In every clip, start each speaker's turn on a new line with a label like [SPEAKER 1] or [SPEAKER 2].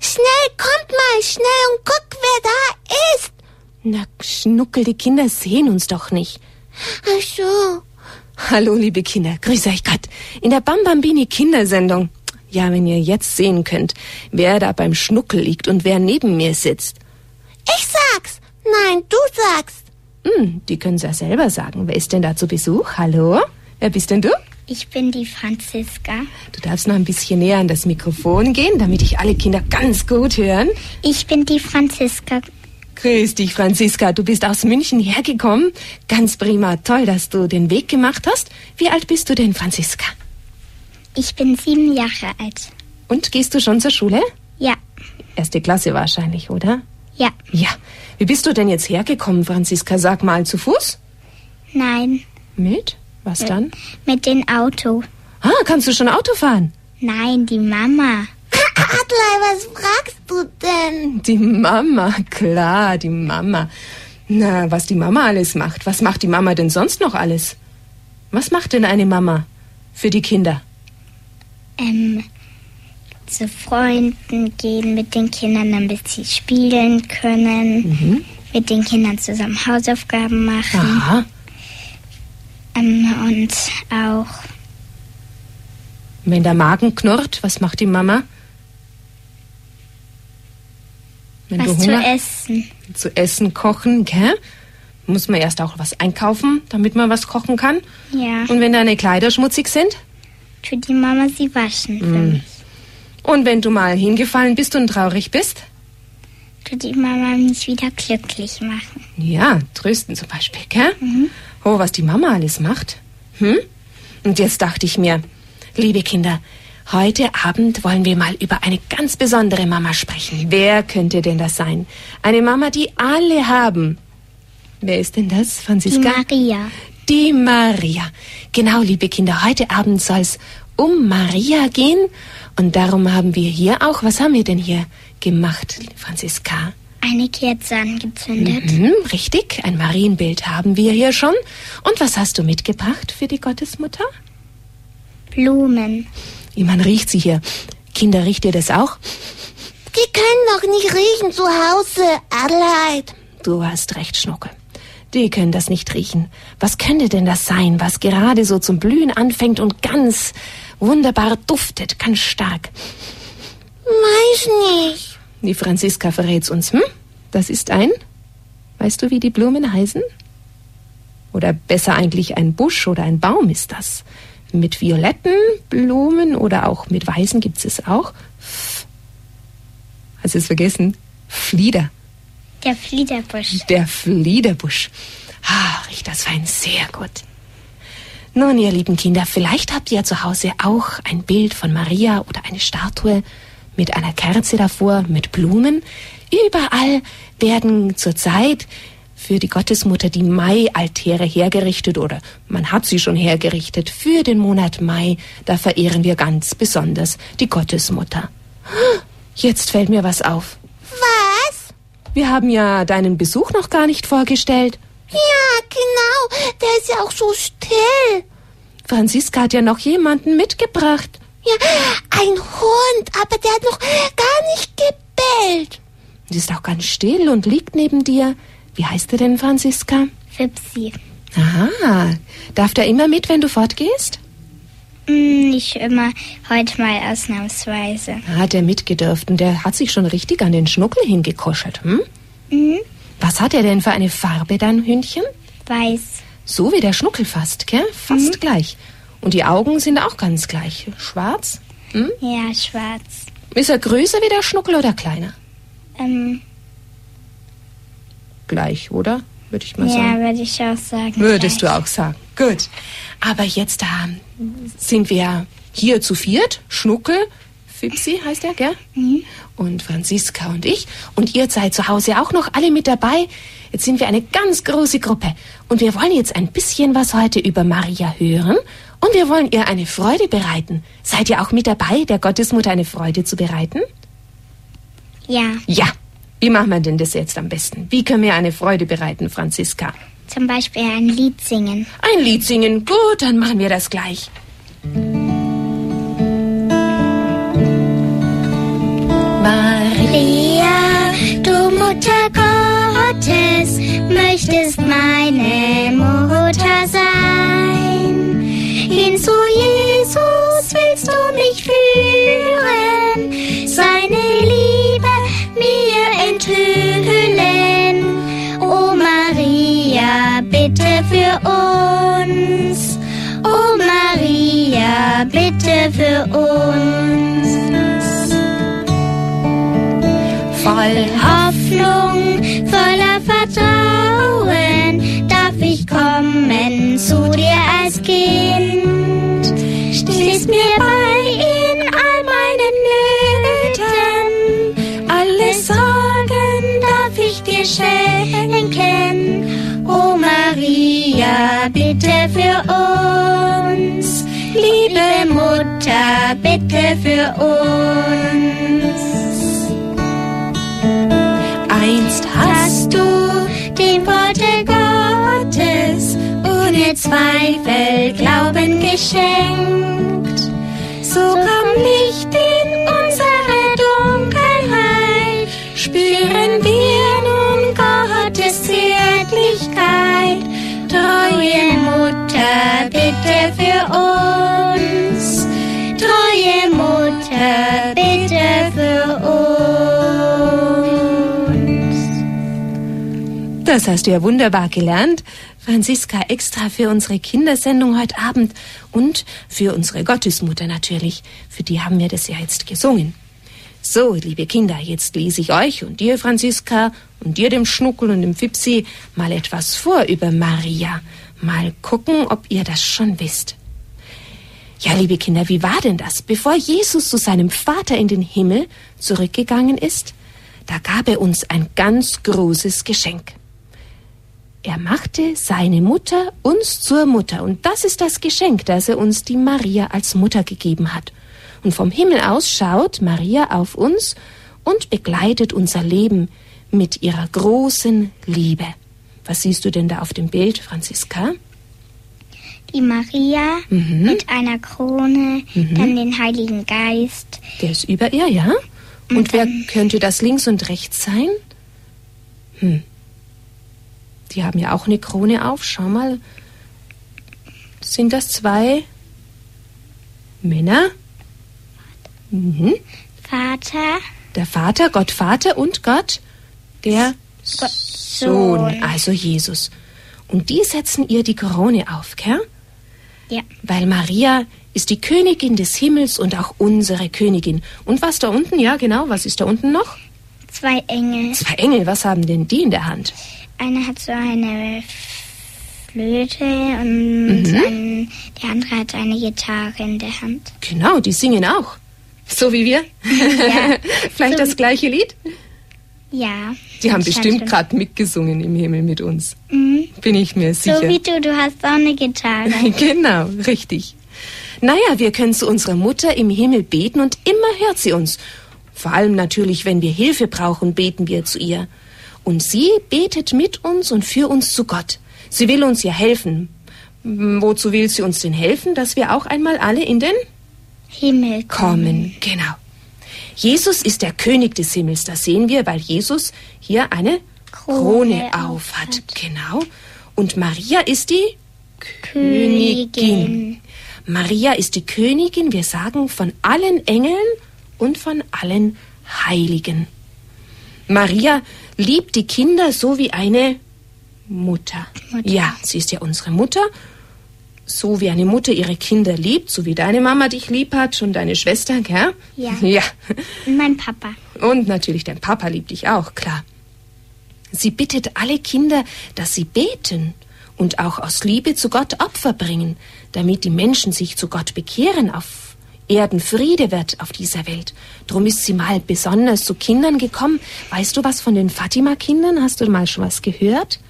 [SPEAKER 1] schnell, kommt mal, schnell und guck, wer da ist.
[SPEAKER 2] Na, Schnuckel, die Kinder sehen uns doch nicht.
[SPEAKER 1] Ach so.
[SPEAKER 2] Hallo, liebe Kinder, grüß euch grad. In der Bambambini Kindersendung. Ja, wenn ihr jetzt sehen könnt, wer da beim Schnuckel liegt und wer neben mir sitzt.
[SPEAKER 1] Ich sag's. Nein, du sagst.
[SPEAKER 2] Hm, die können ja selber sagen. Wer ist denn da zu Besuch? Hallo? Wer bist denn du?
[SPEAKER 3] Ich bin die Franziska.
[SPEAKER 2] Du darfst noch ein bisschen näher an das Mikrofon gehen, damit ich alle Kinder ganz gut hören.
[SPEAKER 3] Ich bin die Franziska.
[SPEAKER 2] Grüß dich, Franziska. Du bist aus München hergekommen. Ganz prima. Toll, dass du den Weg gemacht hast. Wie alt bist du denn, Franziska?
[SPEAKER 3] Ich bin sieben Jahre alt.
[SPEAKER 2] Und gehst du schon zur Schule?
[SPEAKER 3] Ja,
[SPEAKER 2] Erste Klasse wahrscheinlich, oder?
[SPEAKER 3] ja,
[SPEAKER 2] Ja. Wie bist du denn jetzt hergekommen, Franziska? Sag mal, zu Fuß?
[SPEAKER 3] nein.
[SPEAKER 2] Mit? Was dann?
[SPEAKER 3] Mit dem Auto.
[SPEAKER 2] Ah, kannst du schon Auto fahren?
[SPEAKER 3] Nein, die Mama.
[SPEAKER 1] Adlai, was fragst du denn?
[SPEAKER 2] Die Mama, klar, die Mama. Na, was die Mama alles macht. Was macht die Mama denn sonst noch alles? Was macht denn eine Mama für die Kinder?
[SPEAKER 3] Ähm, zu Freunden gehen mit den Kindern, damit sie spielen können. Mit den Kindern zusammen Hausaufgaben machen.
[SPEAKER 2] Aha.
[SPEAKER 3] Ähm, und auch
[SPEAKER 2] Wenn der Magen knurrt, was macht die Mama? Wenn
[SPEAKER 3] was
[SPEAKER 2] du
[SPEAKER 3] zu essen.
[SPEAKER 2] zu essen kochen, gell? Muss man erst auch was einkaufen, damit man was kochen kann.
[SPEAKER 3] Ja,
[SPEAKER 2] Und wenn deine Kleider schmutzig sind?
[SPEAKER 3] tut die Mama sie waschen für mich.
[SPEAKER 2] Und wenn du mal hingefallen bist und traurig bist?
[SPEAKER 3] Tut die Mama mich wieder glücklich machen.
[SPEAKER 2] Ja, trösten zum Beispiel, gell? Oh, was die Mama alles macht. Hm? Und jetzt dachte ich mir, liebe Kinder, heute Abend wollen wir mal über eine ganz besondere Mama sprechen. Wer könnte denn das sein? Eine Mama, die alle haben. Wer ist denn das,
[SPEAKER 3] Die
[SPEAKER 2] Franziska?
[SPEAKER 3] Maria.
[SPEAKER 2] Die Maria. Genau, liebe Kinder, heute Abend soll es um Maria gehen. Und darum haben wir hier auch, was haben wir denn hier gemacht, Franziska?
[SPEAKER 3] Eine Kerze angezündet.
[SPEAKER 2] Mhm, richtig, ein Marienbild haben wir hier schon. Und was hast du mitgebracht für die Gottesmutter?
[SPEAKER 3] Blumen.
[SPEAKER 2] Wie man riecht sie hier. Kinder, riecht ihr das auch?
[SPEAKER 1] Die können doch nicht riechen zu Hause, Adelheid.
[SPEAKER 2] Du hast recht, Schnuckel. Die können das nicht riechen. Was könnte denn das sein, was gerade so zum Blühen anfängt und ganz wunderbar duftet, ganz stark?
[SPEAKER 1] Weiß nicht.
[SPEAKER 2] Die Franziska verrät's uns, hm? Das ist ein. Weißt du, wie die Blumen heißen? Oder besser eigentlich ein Busch oder ein Baum ist das. Mit violetten Blumen oder auch mit weißen gibt's es auch. Hast du es vergessen? Flieder.
[SPEAKER 3] Der Fliederbusch.
[SPEAKER 2] Der Fliederbusch. Ah, riecht das fein, sehr gut. Nun, ihr lieben Kinder, vielleicht habt ihr zu Hause auch ein Bild von Maria oder eine Statue mit einer Kerze davor, mit Blumen. Überall werden zurzeit für die Gottesmutter die Mai-Altäre hergerichtet oder man hat sie schon hergerichtet für den Monat Mai. Da verehren wir ganz besonders die Gottesmutter. Jetzt fällt mir was auf.
[SPEAKER 1] Was?
[SPEAKER 2] Wir haben ja deinen Besuch noch gar nicht vorgestellt.
[SPEAKER 1] Ja, genau. Der ist ja auch so still.
[SPEAKER 2] Franziska hat ja noch jemanden mitgebracht.
[SPEAKER 1] Ja, ein Hund, aber der hat noch gar nicht gebellt.
[SPEAKER 2] Sie ist auch ganz still und liegt neben dir. Wie heißt er denn, Franziska?
[SPEAKER 3] Fipsi.
[SPEAKER 2] Aha. Darf der immer mit, wenn du fortgehst?
[SPEAKER 3] Hm, nicht immer, heute mal ausnahmsweise.
[SPEAKER 2] Hat er mitgedürft und der hat sich schon richtig an den Schnuckel hingekuschelt, hm?
[SPEAKER 3] Mhm.
[SPEAKER 2] Was hat er denn für eine Farbe, dein Hündchen?
[SPEAKER 3] Weiß.
[SPEAKER 2] So wie der Schnuckel fast, gell? Fast gleich. Und die Augen sind auch ganz gleich. Schwarz? Hm?
[SPEAKER 3] Ja, schwarz.
[SPEAKER 2] Ist er größer wie der Schnuckel oder kleiner?
[SPEAKER 3] Ähm,
[SPEAKER 2] Gleich, oder? Würde ich mal
[SPEAKER 3] ja,
[SPEAKER 2] sagen.
[SPEAKER 3] würde ich auch sagen.
[SPEAKER 2] Würdest
[SPEAKER 3] gleich.
[SPEAKER 2] du auch sagen. Gut. Aber jetzt ähm, sind wir hier zu viert. Schnuckel, Fipsi heißt er, gell? Und Franziska und ich. Und ihr seid zu Hause auch noch alle mit dabei. Jetzt sind wir eine ganz große Gruppe. Und wir wollen jetzt ein bisschen was heute über Maria hören. Und wir wollen ihr eine Freude bereiten. Seid ihr auch mit dabei, der Gottesmutter eine Freude zu bereiten?
[SPEAKER 3] Ja,
[SPEAKER 2] Ja. Wie machen wir denn das jetzt am besten? Wie können wir eine Freude bereiten, Franziska?
[SPEAKER 3] zum Beispiel ein Lied singen.
[SPEAKER 2] Ein Lied singen. Gut, dann machen wir das gleich.
[SPEAKER 3] Maria, du Mutter Gottes, möchtest meine Mutter sein. Zu Jesus willst du mich führen, seine Liebe mir enthüllen. O Maria, bitte für uns. O Maria, bitte für uns. Voll Hoffnung, voller Vertrauen kommen zu dir als Kind. Stehst mir bei in all meinen Nöten, alle Sorgen darf ich dir schenken. O Maria, bitte für uns, liebe Mutter, bitte für uns. Einst hast du dem Worte Gottes ohne Zweifel Glauben geschenkt. So komm Licht in unsere Dunkelheit, spüren wir nun Gottes Zärtlichkeit. Treue Mutter, bitte für uns.
[SPEAKER 2] Das hast du ja wunderbar gelernt. Franziska extra für unsere Kindersendung heute Abend und für unsere Gottesmutter natürlich. Für die haben wir das ja jetzt gesungen. So, liebe Kinder, jetzt lese ich euch und dir, Franziska, und dir, dem Schnuckel und dem Fipsi, mal etwas vor über Maria. Mal gucken, ob ihr das schon wisst. Ja, liebe Kinder, wie war denn das? Bevor Jesus zu seinem Vater in den Himmel zurückgegangen ist, da gab er uns ein ganz großes Geschenk. Er machte seine Mutter uns zur Mutter. Und das ist das Geschenk, das er uns die Maria als Mutter gegeben hat. Und vom Himmel aus schaut Maria auf uns und begleitet unser Leben mit ihrer großen Liebe. Was siehst du denn da auf dem Bild, Franziska?
[SPEAKER 3] Die Maria
[SPEAKER 2] Mhm.
[SPEAKER 3] mit einer Krone, dann den Heiligen Geist.
[SPEAKER 2] Der ist über ihr, ja? Und wer könnte das links und rechts sein? Hm. Die haben ja auch eine Krone auf. Schau mal. Sind das zwei Männer? Mhm.
[SPEAKER 3] Vater,
[SPEAKER 2] Der Vater, Gott Vater und Gott, der
[SPEAKER 3] Gott
[SPEAKER 2] Sohn,
[SPEAKER 3] Sohn.
[SPEAKER 2] also Jesus. Und die setzen ihr die Krone auf, gell?
[SPEAKER 3] Ja,
[SPEAKER 2] Weil Maria ist die Königin des Himmels und auch unsere Königin. Und was da unten? Ja, genau, was ist da unten noch?
[SPEAKER 3] zwei Engel.
[SPEAKER 2] Zwei Engel, was haben denn die in der Hand?
[SPEAKER 3] Einer hat so eine Flöte und
[SPEAKER 2] Mhm.
[SPEAKER 3] ein, der andere hat eine Gitarre in der Hand.
[SPEAKER 2] Genau, die singen auch. So wie wir? Vielleicht
[SPEAKER 3] So
[SPEAKER 2] das gleiche Lied?
[SPEAKER 3] Ja.
[SPEAKER 2] Die haben bestimmt gerade mitgesungen im Himmel mit uns.
[SPEAKER 3] Mhm.
[SPEAKER 2] Bin ich mir sicher.
[SPEAKER 3] So wie du, du hast auch eine Gitarre.
[SPEAKER 2] Genau, richtig. Naja, wir können zu unserer Mutter im Himmel beten und immer hört sie uns. Vor allem natürlich, wenn wir Hilfe brauchen, beten wir zu ihr. Und sie betet mit uns und für uns zu Gott. Sie will uns ja helfen. M, Wozu will sie uns denn helfen? Dass wir auch einmal alle in den
[SPEAKER 3] Himmel
[SPEAKER 2] kommen. Genau. Jesus ist der König des Himmels. Das sehen wir, weil Jesus hier eine Krone,
[SPEAKER 3] Krone
[SPEAKER 2] auf hat.
[SPEAKER 3] aufhat.
[SPEAKER 2] Genau. Und Maria ist die
[SPEAKER 3] Königin.
[SPEAKER 2] Königin. Maria ist die Königin, wir sagen, von allen Engeln und von allen Heiligen. Maria liebt die Kinder so wie eine Mutter.
[SPEAKER 3] Mutter.
[SPEAKER 2] Ja, sie ist ja unsere Mutter. So wie eine Mutter ihre Kinder liebt, so wie deine Mama dich lieb hat und deine Schwester, gell?
[SPEAKER 3] Ja.
[SPEAKER 2] Ja.
[SPEAKER 3] Und mein Papa.
[SPEAKER 2] Und natürlich dein Papa liebt dich auch, klar. Sie bittet alle Kinder, dass sie beten und auch aus Liebe zu Gott Opfer bringen, damit die Menschen sich zu Gott bekehren, auf Erden Friede wird auf dieser Welt. Drum ist sie mal besonders zu Kindern gekommen. Weißt du was von den Fatima-Kindern? Hast du mal schon was gehört?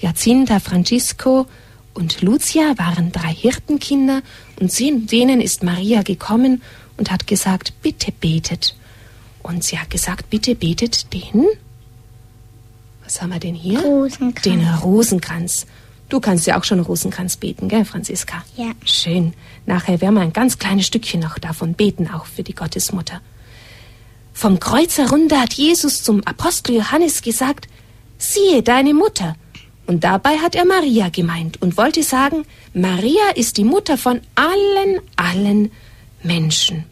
[SPEAKER 2] Jacinta, Francisco und Lucia waren drei Hirtenkinder und denen ist Maria gekommen und hat gesagt, bitte betet. Und sie hat gesagt, bitte betet den. Was haben wir denn hier?
[SPEAKER 3] Rosenkranz.
[SPEAKER 2] Den Rosenkranz. Du kannst ja auch schon Rosenkranz beten, gell, Franziska?
[SPEAKER 3] Ja.
[SPEAKER 2] Schön. Nachher werden wir ein ganz kleines Stückchen noch davon beten, auch für die Gottesmutter. Vom Kreuz herunter hat Jesus zum Apostel Johannes gesagt, siehe deine Mutter. Und dabei hat er Maria gemeint und wollte sagen, Maria ist die Mutter von allen, allen Menschen.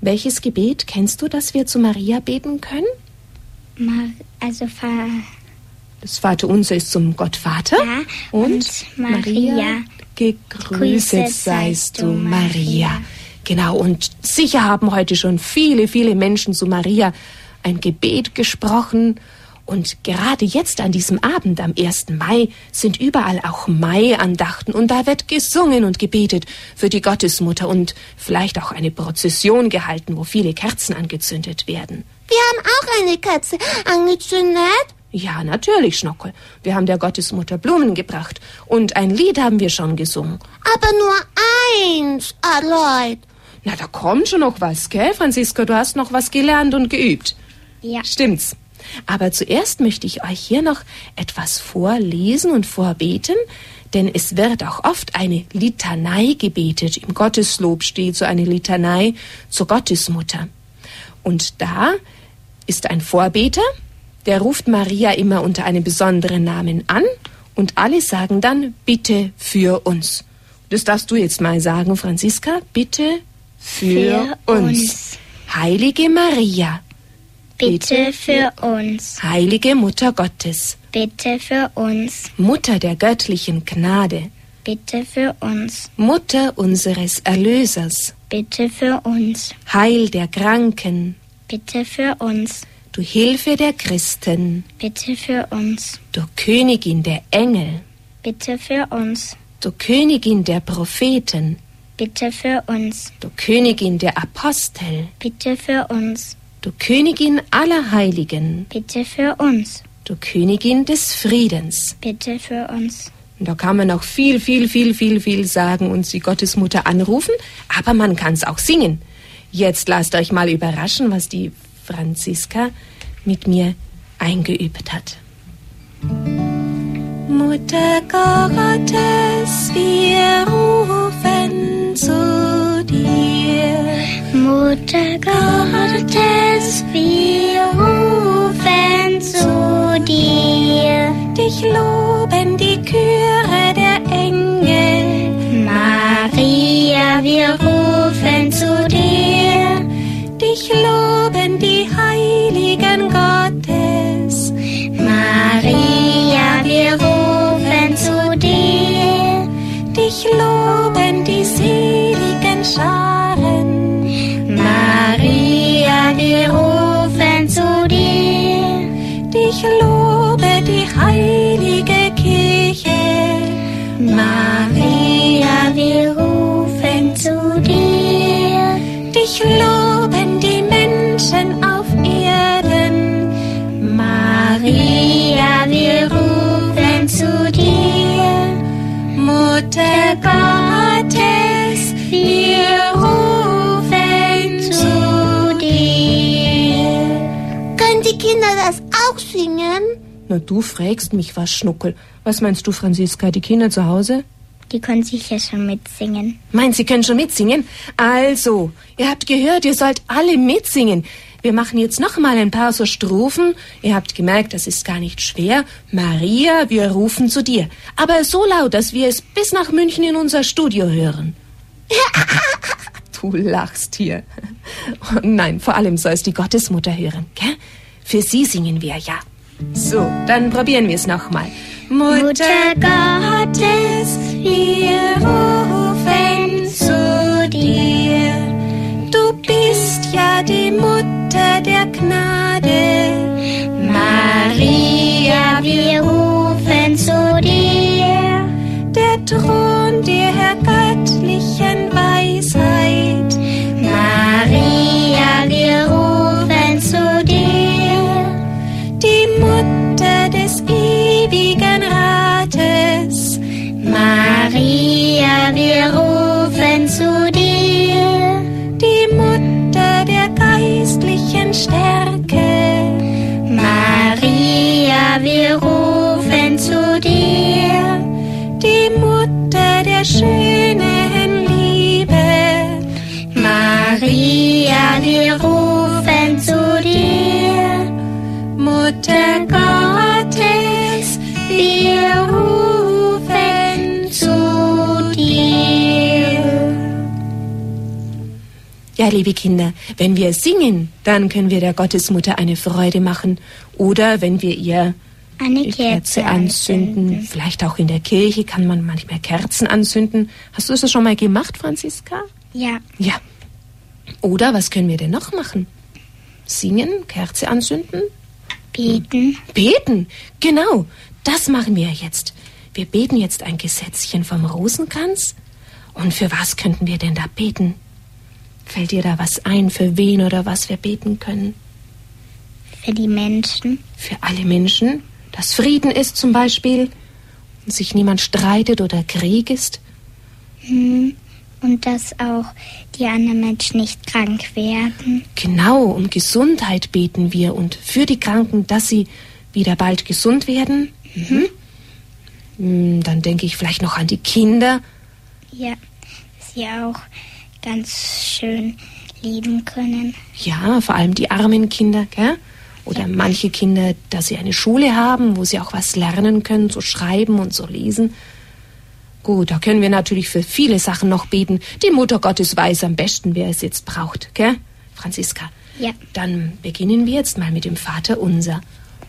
[SPEAKER 2] Welches Gebet kennst du, das wir zu Maria beten können?
[SPEAKER 3] Also
[SPEAKER 2] Das Vaterunser ist zum Gott Vater.
[SPEAKER 3] Ja,
[SPEAKER 2] und,
[SPEAKER 3] und Maria.
[SPEAKER 2] Gegrüßet seist du, Maria. Genau, und sicher haben heute schon viele, viele Menschen zu Maria ein Gebet gesprochen. Und gerade jetzt an diesem Abend, am 1. Mai, sind überall auch Mai-Andachten und da wird gesungen und gebetet für die Gottesmutter und vielleicht auch eine Prozession gehalten, wo viele Kerzen angezündet werden.
[SPEAKER 1] Wir haben auch eine Katze angezündet.
[SPEAKER 2] Ja, natürlich, Schnockel. Wir haben der Gottesmutter Blumen gebracht und ein Lied haben wir schon gesungen.
[SPEAKER 1] Aber nur eins, Aloyd.
[SPEAKER 2] Na, da kommt schon noch was, gell, Franziska? Du hast noch was gelernt und geübt.
[SPEAKER 3] Ja.
[SPEAKER 2] Stimmt's. Aber zuerst möchte ich euch hier noch etwas vorlesen und vorbeten, denn es wird auch oft eine Litanei gebetet. Im Gotteslob steht so eine Litanei zur Gottesmutter. Und da ist ein Vorbeter, der ruft Maria immer unter einem besonderen Namen an und alle sagen dann bitte für uns. Das darfst du jetzt mal sagen, Franziska, bitte für,
[SPEAKER 3] Für
[SPEAKER 2] uns.
[SPEAKER 3] uns.
[SPEAKER 2] Heilige Maria,
[SPEAKER 3] Bitte für uns.
[SPEAKER 2] heilige Mutter Gottes,
[SPEAKER 3] Bitte für uns.
[SPEAKER 2] Mutter der göttlichen Gnade,
[SPEAKER 3] Bitte für uns.
[SPEAKER 2] Mutter unseres Erlösers,
[SPEAKER 3] Bitte für uns.
[SPEAKER 2] Heil der Kranken,
[SPEAKER 3] Bitte für uns.
[SPEAKER 2] Du Hilfe der Christen,
[SPEAKER 3] Bitte für uns.
[SPEAKER 2] du Königin der Engel,
[SPEAKER 3] Bitte für uns.
[SPEAKER 2] du Königin der Propheten,
[SPEAKER 3] Bitte für uns.
[SPEAKER 2] du Königin der Apostel,
[SPEAKER 3] Bitte für uns.
[SPEAKER 2] du Königin aller Heiligen,
[SPEAKER 3] Bitte für uns.
[SPEAKER 2] du Königin des Friedens.
[SPEAKER 3] Bitte für uns.
[SPEAKER 2] Und da kann man auch viel, viel, viel, viel, viel sagen und die Gottesmutter anrufen, aber man kann es auch singen. Jetzt lasst euch mal überraschen, was die Franziska mit mir eingeübt hat. Mutter Gottes, wir rufen zu dir.
[SPEAKER 3] Mutter Gottes, wir rufen zu dir.
[SPEAKER 2] Dich loben die Chöre der Engel.
[SPEAKER 3] Maria, wir
[SPEAKER 2] Dich loben die Heiligen Gottes.
[SPEAKER 3] Maria, wir rufen zu dir.
[SPEAKER 2] Dich loben die seligen Scharen.
[SPEAKER 3] Maria, wir rufen zu dir.
[SPEAKER 2] Dich lobe die heilige Kirche.
[SPEAKER 3] Maria, wir rufen zu dir.
[SPEAKER 2] Dich loben
[SPEAKER 1] Kinder das auch singen?
[SPEAKER 2] Na, du fragst mich was, Schnuckel. Was meinst du, Franziska? Die Kinder zu Hause?
[SPEAKER 3] Die können sicher schon mitsingen.
[SPEAKER 2] Meint, Sie können schon mitsingen? Also, ihr habt gehört, ihr sollt alle mitsingen. Wir machen jetzt noch mal ein paar so Strophen. Ihr habt gemerkt, das ist gar nicht schwer. Maria, wir rufen zu dir. Aber so laut, dass wir es bis nach München in unser Studio hören. du lachst hier. Oh nein, vor allem soll es die Gottesmutter hören, gell? Für sie singen wir ja. So, dann probieren wir es noch mal.
[SPEAKER 3] Mutter Gottes, wir rufen zu dir.
[SPEAKER 2] Du bist ja die Mutter der Gnade.
[SPEAKER 3] Maria, wir rufen zu dir.
[SPEAKER 2] Der Thron der göttlichen Weisheit. Ja, liebe Kinder, wenn wir singen, dann können wir der Gottesmutter eine Freude machen. Oder wenn wir ihr
[SPEAKER 3] Eine Kerze,
[SPEAKER 2] anzünden.
[SPEAKER 3] anzünden.
[SPEAKER 2] Vielleicht auch in der Kirche kann man manchmal Kerzen anzünden. Hast du das schon mal gemacht, Franziska?
[SPEAKER 3] Ja,
[SPEAKER 2] Ja. Oder was können wir denn noch machen? Singen, Kerze anzünden,
[SPEAKER 3] beten.
[SPEAKER 2] beten. Genau, das machen wir jetzt. Wir beten jetzt ein Gesetzchen vom Rosenkranz. Und für was könnten wir denn da beten? Fällt dir da was ein, für wen oder was wir beten können?
[SPEAKER 3] für die Menschen.
[SPEAKER 2] Für alle Menschen, dass Frieden ist zum Beispiel, und sich niemand streitet oder Krieg ist.
[SPEAKER 3] Hm. Und dass auch die anderen Menschen nicht krank werden.
[SPEAKER 2] Genau, um Gesundheit beten wir und für die Kranken, dass sie wieder bald gesund werden. Mhm. Hm, Dann denke ich vielleicht noch an die Kinder.
[SPEAKER 3] Ja, sie auch ganz schön leben können.
[SPEAKER 2] Ja, vor allem die armen Kinder, gell? Oder manche Kinder, dass sie eine Schule haben, wo sie auch was lernen können, so schreiben und so lesen. Gut, da können wir natürlich für viele Sachen noch beten. Die Mutter Gottes weiß am besten, wer es jetzt braucht, gell? Franziska.
[SPEAKER 3] Ja.
[SPEAKER 2] Dann beginnen wir jetzt mal mit dem Vater unser.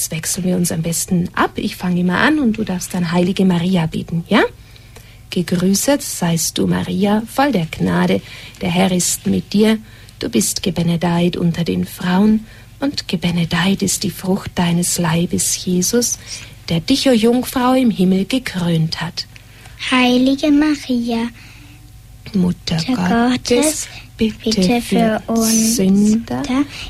[SPEAKER 2] Jetzt wechseln wir uns am besten ab. Ich fange immer an und du darfst dann Heilige Maria beten, ja? Gegrüßet seist du, Maria, voll der Gnade. Der Herr ist mit dir. Du bist gebenedeit unter den Frauen und gebenedeit ist die Frucht deines Leibes, Jesus, der dich, o Jungfrau, im Himmel gekrönt hat.
[SPEAKER 3] Heilige Maria,
[SPEAKER 2] Mutter
[SPEAKER 3] Mutter
[SPEAKER 2] Gottes, bitte,
[SPEAKER 3] bitte für uns
[SPEAKER 2] Sünder,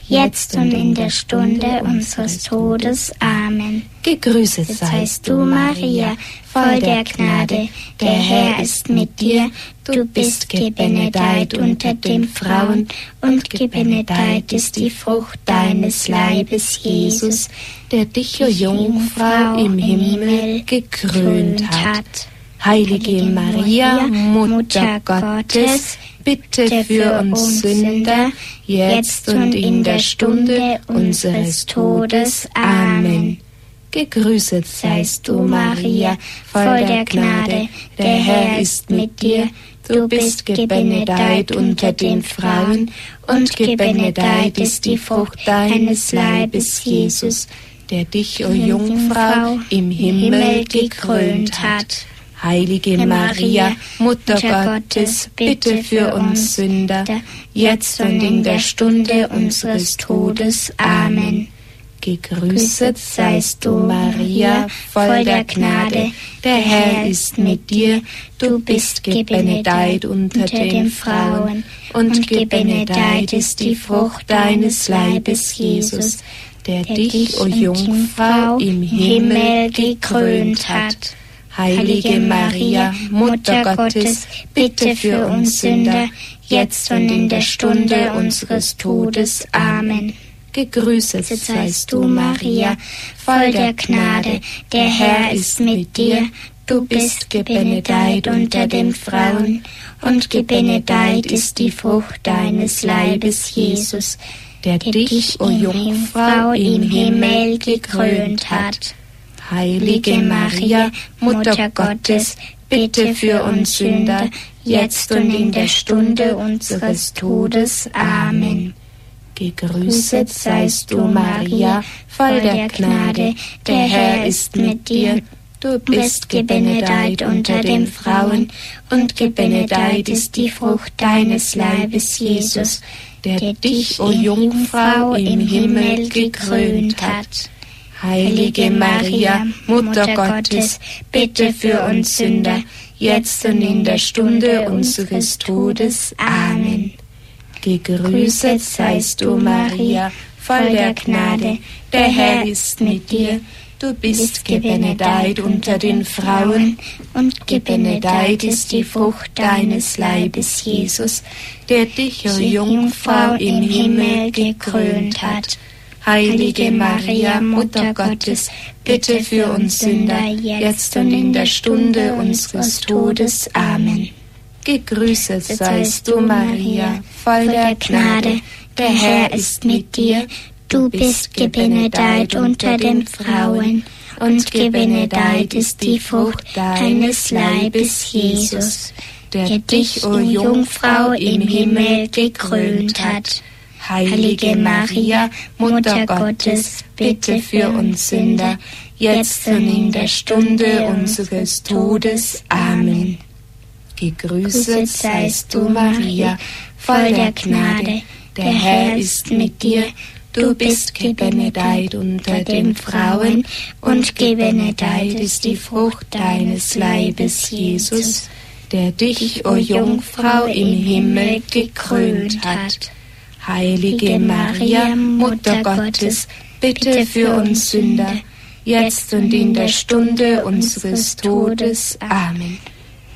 [SPEAKER 3] jetzt und in der Stunde unseres Todes. Amen.
[SPEAKER 2] Gegrüßet seist du, Maria, voll der Gnade. Der Herr ist mit dir. Du bist gebenedeit unter den Frauen, und gebenedeit ist die Frucht deines Leibes, Jesus, der dich, Jungfrau, im Himmel gekrönt hat. Heilige Maria, Mutter Gottes, bitte für uns Sünder, jetzt und in der Stunde unseres Todes. Amen. Gegrüßet seist du, Maria, voll der Gnade, der Herr ist mit dir. Du bist gebenedeit unter den Frauen, und gebenedeit ist die Frucht deines Leibes, Jesus, der dich, o Jungfrau, im Himmel gekrönt hat. Heilige Maria, Mutter Gottes, bitte für uns Sünder, jetzt und in der Stunde unseres Todes. Amen. Gegrüßet seist du, Maria, voll der Gnade, der Herr ist mit dir. Du bist gebenedeit unter den Frauen, und gebenedeit ist die Frucht deines Leibes, Jesus, der dich, o Jungfrau, im Himmel gekrönt hat. Heilige Maria, Mutter Gottes, bitte für uns Sünder, jetzt und in der Stunde unseres Todes. Amen. Gegrüßet seist du, Maria, voll der Gnade, der Herr ist mit dir. Du bist gebenedeit unter den Frauen, und gebenedeit ist die Frucht deines Leibes, Jesus, der dich, o Jungfrau, im Himmel gekrönt hat. Heilige Maria, Mutter Gottes, bitte für uns Sünder, jetzt und in der Stunde unseres Todes. Amen. Gegrüßet seist du, Maria, voll der Gnade, der Herr ist mit dir. Du bist gebenedeit unter den Frauen, und gebenedeit ist die Frucht deines Leibes, Jesus, der dich, o Jungfrau, im Himmel gekrönt hat. Heilige Maria, Mutter Gottes, bitte für uns Sünder, jetzt und in der Stunde unseres Todes. Amen. Gegrüßet seist du, Maria, voll der Gnade, der Herr ist mit dir. Du bist gebenedeit unter den Frauen,
[SPEAKER 3] und gebenedeit ist die Frucht deines Leibes, Jesus,
[SPEAKER 2] der dich, o Jungfrau, im Himmel gekrönt hat. Heilige Maria, Mutter Gottes, bitte für uns Sünder, jetzt und in der Stunde unseres Todes. Amen. Gegrüßet seist du, Maria, voll der Gnade, der Herr ist mit dir.
[SPEAKER 3] Du bist gebenedeit unter den Frauen, und gebenedeit ist die Frucht deines Leibes, Jesus, der dich, o Jungfrau, im Himmel gekrönt hat.
[SPEAKER 2] Heilige Maria, Mutter Gottes, bitte für uns Sünder, jetzt und in der Stunde unseres Todes. Amen. Gegrüßet seist du, Maria, voll der Gnade, der Herr ist mit dir. Du bist gebenedeit unter den Frauen, und gebenedeit ist die Frucht deines Leibes, Jesus, der dich, o Jungfrau, im Himmel gekrönt hat. Heilige Maria, Mutter Gottes, bitte für uns Sünder, jetzt und in der Stunde unseres Todes. Amen.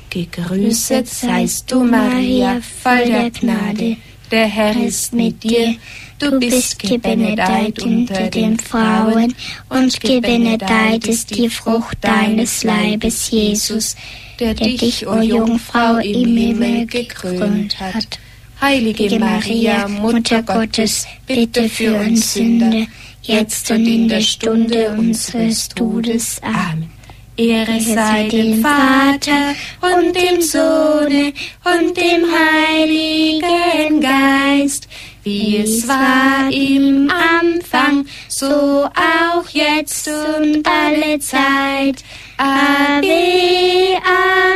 [SPEAKER 2] Gegrüßet seist du, Maria, voll der Gnade, der Herr ist mit dir. Du bist gebenedeit unter den Frauen, und gebenedeit ist die Frucht deines Leibes, Jesus, der dich, o Jungfrau, im Himmel gekrönt hat. Heilige Maria, Mutter Gottes, bitte für uns Sünder, jetzt und in der Stunde unseres Todes. Amen. Ehre sei dem Vater und dem Sohne und dem Heiligen Geist, wie es war im Anfang, so auch jetzt und alle Zeit. Ave, Ave,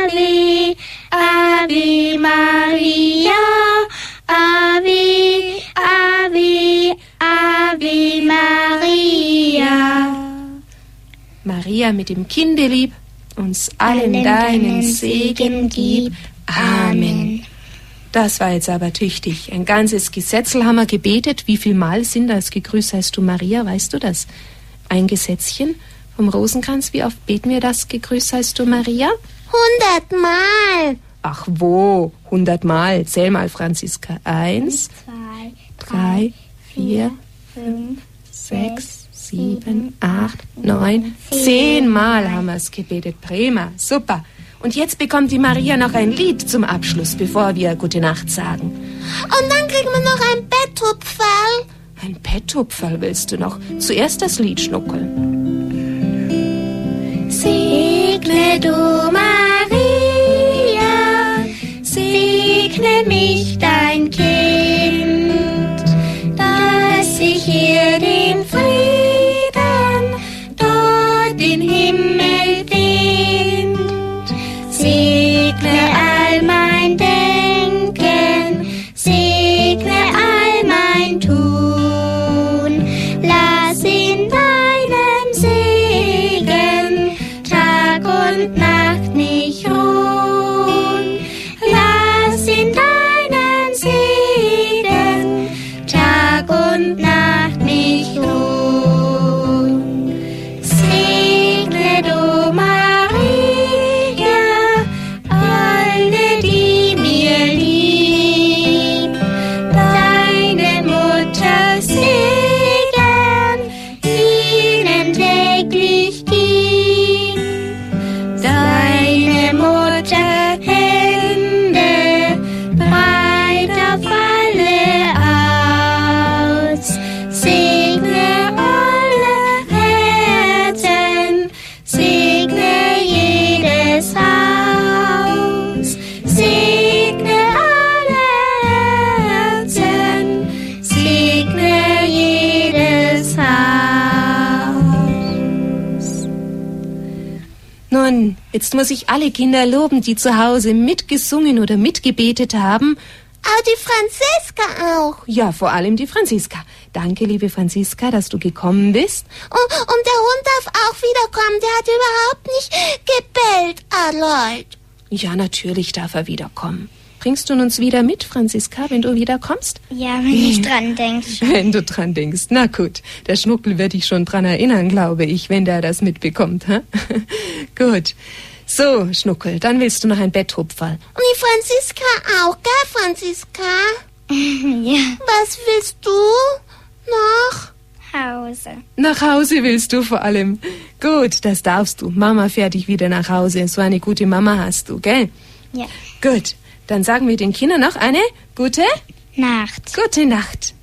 [SPEAKER 2] Maria mit dem Kindelieb, uns allen deinen Segen gib. Amen. Das war jetzt aber tüchtig. Ein ganzes Gesetzel haben wir gebetet. Wie viel Mal sind das? Gegrüßt heißt du Maria, weißt du das? Ein Gesetzchen vom Rosenkranz. Wie oft beten wir das? Gegrüßt heißt du Maria?
[SPEAKER 1] Hundertmal.
[SPEAKER 2] Ach wo? Hundertmal. Zähl mal, Franziska. Eins,
[SPEAKER 3] Zwei,
[SPEAKER 2] drei, vier,
[SPEAKER 3] fünf,
[SPEAKER 2] sechs, sieben, acht, neun, zehnmal haben wir es gebetet. Prima, super. Und jetzt bekommt die Maria noch ein Lied zum Abschluss, bevor wir Gute Nacht sagen.
[SPEAKER 1] Und dann kriegen wir noch ein Betthupferl.
[SPEAKER 2] Ein Petthupferl willst du noch? Zuerst das Lied schnuckeln.
[SPEAKER 3] Segne du Maria, segne mich dein Kind,
[SPEAKER 2] jetzt muss ich alle Kinder loben, die zu Hause mitgesungen oder mitgebetet haben.
[SPEAKER 1] Aber die Franziska auch.
[SPEAKER 2] Ja, vor allem die Franziska. Danke, liebe Franziska, dass du gekommen bist.
[SPEAKER 1] Und, und der Hund darf auch wiederkommen. Der hat überhaupt nicht gebellt, Aloyd.
[SPEAKER 2] Ja, natürlich darf er wiederkommen. Bringst du uns wieder mit, Franziska, wenn du wieder kommst?
[SPEAKER 3] Ja, wenn ich dran denke.
[SPEAKER 2] Wenn du dran denkst. Na gut, der Schnuckel wird dich schon dran erinnern, glaube ich, wenn der das mitbekommt. Ha? gut. So, Schnuckel, dann willst du noch ein Betthupferl.
[SPEAKER 1] Und die Franziska auch, gell, Franziska?
[SPEAKER 3] ja,
[SPEAKER 1] Was willst du noch?
[SPEAKER 3] Hause.
[SPEAKER 2] Nach Hause willst du vor allem. Gut, das darfst du. Mama fährt dich wieder nach Hause. So eine gute Mama hast du, gell?
[SPEAKER 3] Ja.
[SPEAKER 2] Gut, dann sagen wir den Kindern noch eine gute,
[SPEAKER 3] Nacht.
[SPEAKER 2] gute Nacht.